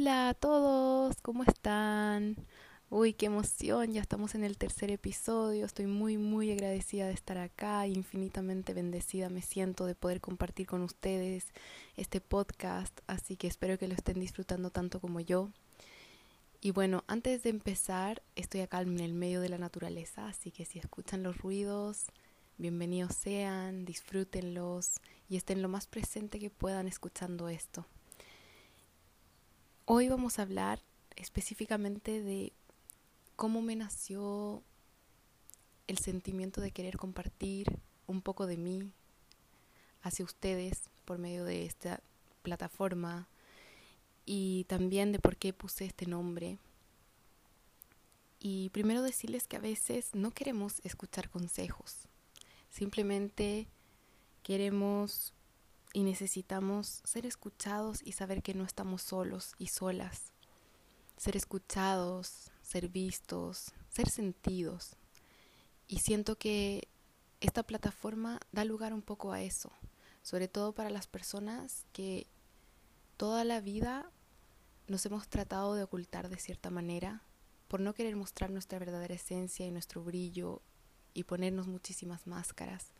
Hola a todos, ¿cómo están? Uy, qué emoción, ya estamos en el tercer episodio, estoy muy, muy agradecida de estar acá, infinitamente bendecida me siento de poder compartir con ustedes este podcast, así que espero que lo estén disfrutando tanto como yo. Y bueno, antes de empezar, estoy acá en el medio de la naturaleza, así que si escuchan los ruidos, bienvenidos sean, disfrútenlos y estén lo más presente que puedan escuchando esto. Hoy vamos a hablar específicamente de cómo me nació el sentimiento de querer compartir un poco de mí hacia ustedes por medio de esta plataforma y también de por qué puse este nombre. Y primero decirles que a veces no queremos escuchar consejos, simplemente queremos y necesitamos ser escuchados y saber que no estamos solos y solas. Ser escuchados, ser vistos, ser sentidos. Y siento que esta plataforma da lugar un poco a eso, sobre todo para las personas que toda la vida nos hemos tratado de ocultar de cierta manera por no querer mostrar nuestra verdadera esencia y nuestro brillo y ponernos muchísimas máscaras.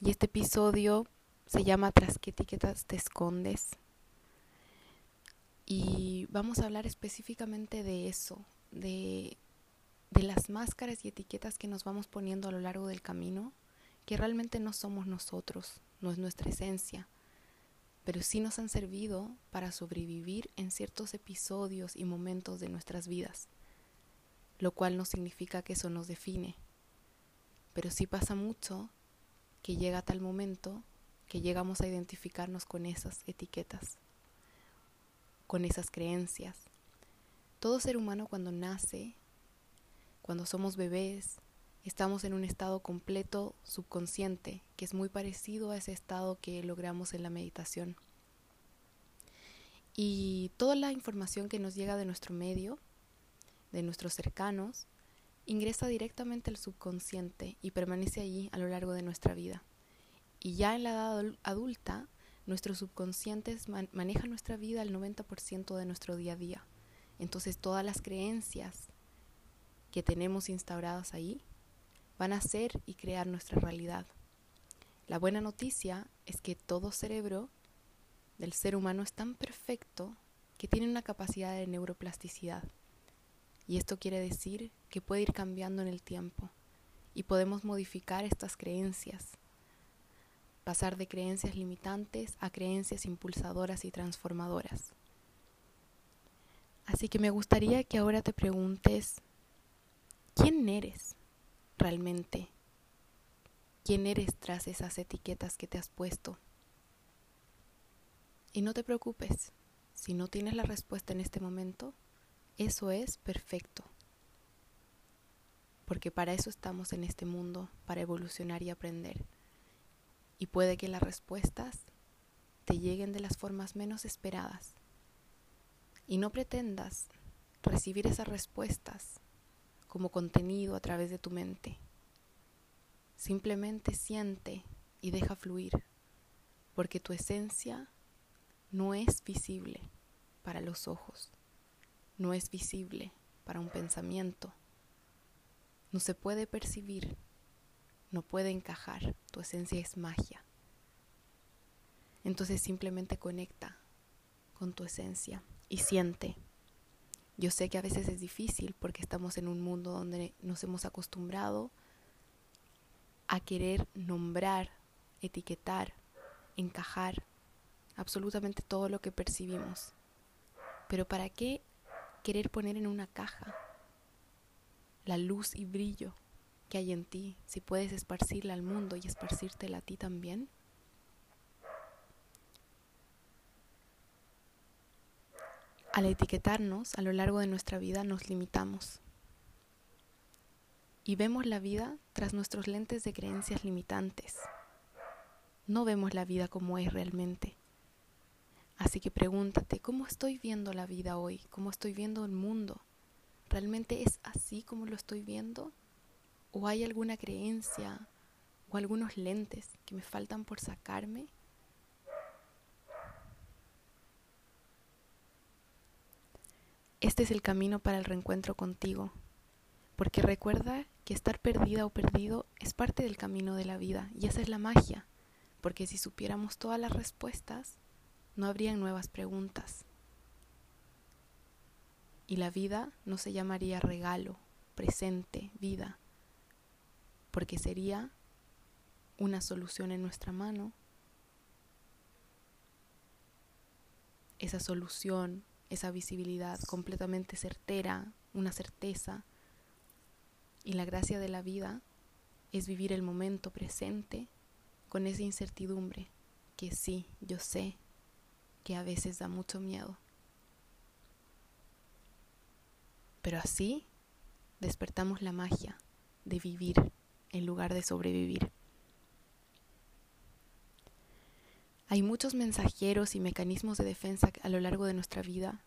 Y este episodio se llama Tras qué etiquetas te escondes. Y vamos a hablar específicamente de eso, de, de las máscaras y etiquetas que nos vamos poniendo a lo largo del camino, que realmente no somos nosotros, no es nuestra esencia, pero sí nos han servido para sobrevivir en ciertos episodios y momentos de nuestras vidas, lo cual no significa que eso nos define, pero sí pasa mucho que llega tal momento que llegamos a identificarnos con esas etiquetas, con esas creencias. Todo ser humano cuando nace, cuando somos bebés, estamos en un estado completo subconsciente, que es muy parecido a ese estado que logramos en la meditación. Y toda la información que nos llega de nuestro medio, de nuestros cercanos, ingresa directamente al subconsciente y permanece allí a lo largo de nuestra vida. Y ya en la edad adulta, nuestros subconscientes manejan nuestra vida al 90% de nuestro día a día. Entonces todas las creencias que tenemos instauradas ahí van a ser y crear nuestra realidad. La buena noticia es que todo cerebro del ser humano es tan perfecto que tiene una capacidad de neuroplasticidad. Y esto quiere decir que puede ir cambiando en el tiempo y podemos modificar estas creencias pasar de creencias limitantes a creencias impulsadoras y transformadoras. Así que me gustaría que ahora te preguntes, ¿quién eres realmente? ¿Quién eres tras esas etiquetas que te has puesto? Y no te preocupes, si no tienes la respuesta en este momento, eso es perfecto. Porque para eso estamos en este mundo, para evolucionar y aprender y puede que las respuestas te lleguen de las formas menos esperadas. Y no pretendas recibir esas respuestas como contenido a través de tu mente. Simplemente siente y deja fluir, porque tu esencia no es visible para los ojos, no es visible para un pensamiento, no se puede percibir no puede encajar, tu esencia es magia. Entonces simplemente conecta con tu esencia y siente. Yo sé que a veces es difícil porque estamos en un mundo donde nos hemos acostumbrado a querer nombrar, etiquetar, encajar absolutamente todo lo que percibimos. Pero ¿para qué querer poner en una caja la luz y brillo que hay en ti, si puedes esparcirla al mundo y esparcírtela a ti también. Al etiquetarnos a lo largo de nuestra vida nos limitamos y vemos la vida tras nuestros lentes de creencias limitantes. No vemos la vida como es realmente. Así que pregúntate, ¿cómo estoy viendo la vida hoy? ¿Cómo estoy viendo el mundo? ¿Realmente es así como lo estoy viendo? ¿O hay alguna creencia o algunos lentes que me faltan por sacarme? Este es el camino para el reencuentro contigo, porque recuerda que estar perdida o perdido es parte del camino de la vida y esa es la magia, porque si supiéramos todas las respuestas, no habrían nuevas preguntas. Y la vida no se llamaría regalo, presente, vida, porque sería una solución en nuestra mano. Esa solución, esa visibilidad completamente certera, una certeza y la gracia de la vida es vivir el momento presente con esa incertidumbre que sí, yo sé que a veces da mucho miedo. Pero así despertamos la magia de vivir en lugar de sobrevivir. Hay muchos mensajeros y mecanismos de defensa a lo largo de nuestra vida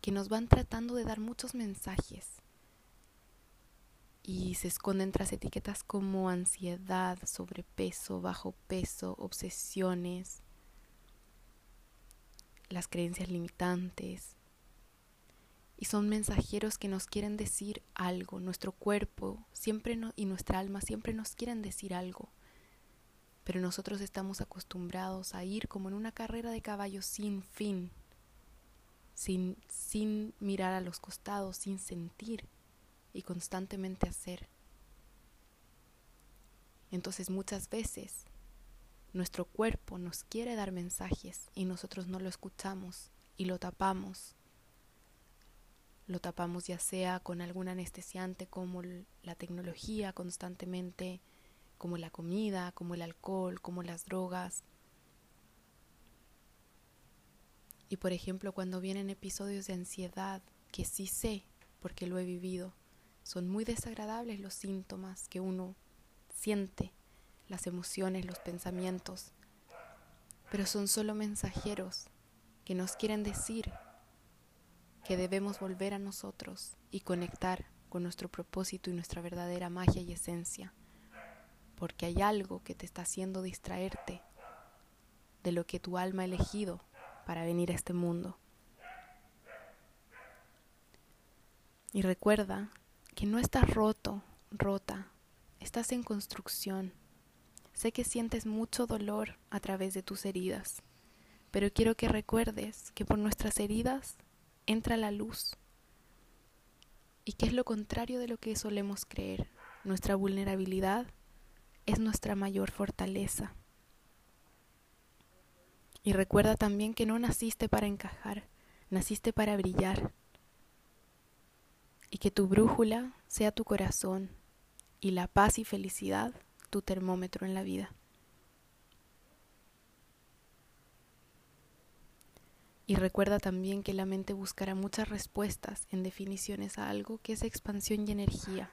que nos van tratando de dar muchos mensajes y se esconden tras etiquetas como ansiedad, sobrepeso, bajo peso, obsesiones, las creencias limitantes. Y son mensajeros que nos quieren decir algo. Nuestro cuerpo siempre y nuestra alma siempre nos quieren decir algo. Pero nosotros estamos acostumbrados a ir como en una carrera de caballos sin fin, sin, sin mirar a los costados, sin sentir y constantemente hacer. Entonces muchas veces nuestro cuerpo nos quiere dar mensajes y nosotros no lo escuchamos y lo tapamos. Lo tapamos ya sea con algún anestesiante como la tecnología constantemente, como la comida, como el alcohol, como las drogas. Y por ejemplo, cuando vienen episodios de ansiedad, que sí sé porque lo he vivido, son muy desagradables los síntomas que uno siente, las emociones, los pensamientos, pero son solo mensajeros que nos quieren decir que debemos volver a nosotros y conectar con nuestro propósito y nuestra verdadera magia y esencia, porque hay algo que te está haciendo distraerte de lo que tu alma ha elegido para venir a este mundo. Y recuerda que no estás roto, rota, estás en construcción. Sé que sientes mucho dolor a través de tus heridas, pero quiero que recuerdes que por nuestras heridas entra la luz y que es lo contrario de lo que solemos creer. Nuestra vulnerabilidad es nuestra mayor fortaleza. Y recuerda también que no naciste para encajar, naciste para brillar y que tu brújula sea tu corazón y la paz y felicidad tu termómetro en la vida. Y recuerda también que la mente buscará muchas respuestas en definiciones a algo que es expansión y energía.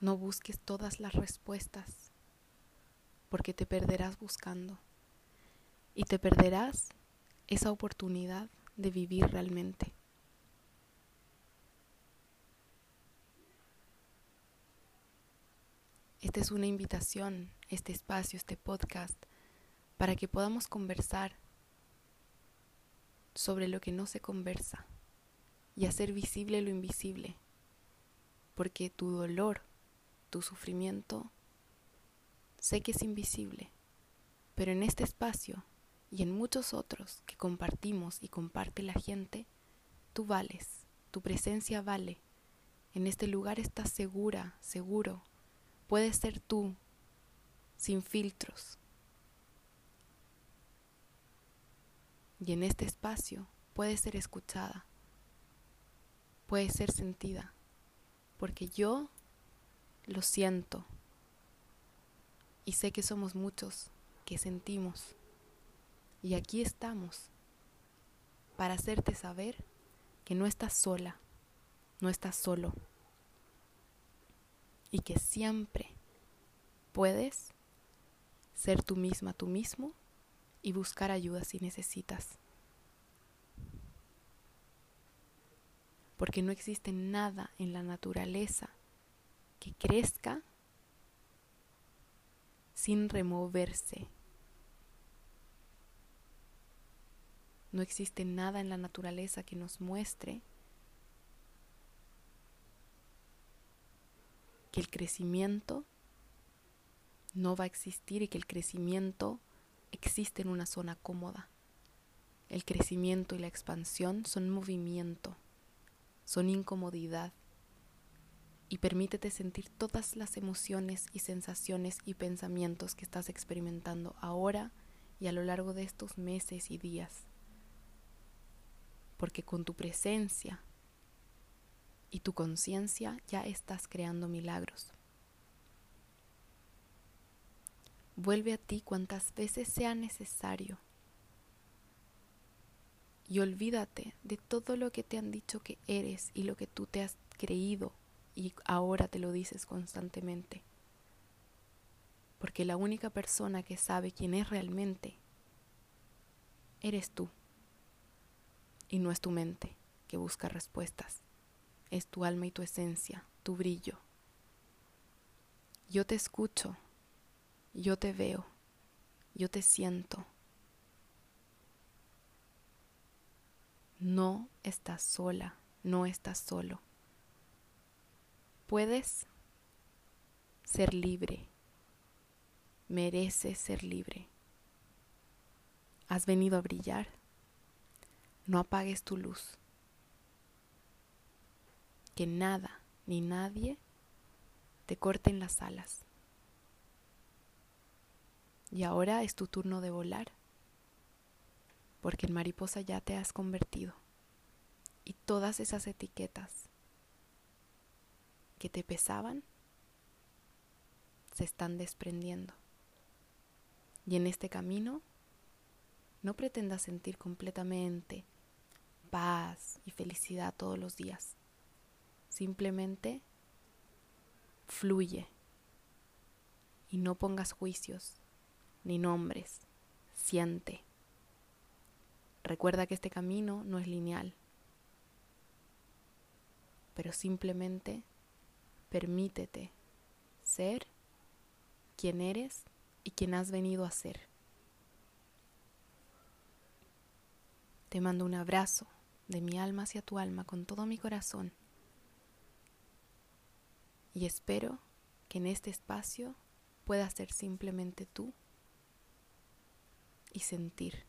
No busques todas las respuestas, porque te perderás buscando. Y te perderás esa oportunidad de vivir realmente. Esta es una invitación, este espacio, este podcast, para que podamos conversar sobre lo que no se conversa y hacer visible lo invisible, porque tu dolor, tu sufrimiento, sé que es invisible, pero en este espacio y en muchos otros que compartimos y comparte la gente, tú vales, tu presencia vale. En este lugar estás segura, seguro, Puedes ser tú, sin filtros. Y en este espacio puedes ser escuchada, puedes ser sentida, porque yo lo siento y sé que somos muchos que sentimos. Y aquí estamos para hacerte saber que no estás sola, no estás solo y que siempre puedes ser tú misma, tú mismo y buscar ayuda si necesitas. Porque no existe nada en la naturaleza que crezca sin removerse. No existe nada en la naturaleza que nos muestre que el crecimiento no va a existir y que el crecimiento existe en una zona cómoda. El crecimiento y la expansión son movimiento, son incomodidad. Y permítete sentir todas las emociones y sensaciones y pensamientos que estás experimentando ahora y a lo largo de estos meses y días. Porque con tu presencia y tu conciencia ya estás creando milagros. Vuelve a ti cuantas veces sea necesario. Y olvídate de todo lo que te han dicho que eres y lo que tú te has creído y ahora te lo dices constantemente. Porque la única persona que sabe quién es realmente eres tú. Y no es tu mente que busca respuestas. Es tu alma y tu esencia, tu brillo. Yo te escucho yo te veo, yo te siento. No estás sola, no estás solo. Puedes ser libre, mereces ser libre. Has venido a brillar, no apagues tu luz. Que nada ni nadie te corten las alas. Y ahora es tu turno de volar, porque en mariposa ya te has convertido. Y todas esas etiquetas que te pesaban se están desprendiendo. Y en este camino no pretendas sentir completamente paz y felicidad todos los días. Simplemente fluye y no pongas juicios ni nombres, siente. Recuerda que este camino no es lineal, pero simplemente permítete ser quien eres y quien has venido a ser. Te mando un abrazo de mi alma hacia tu alma con todo mi corazón y espero que en este espacio puedas ser simplemente tú y sentir.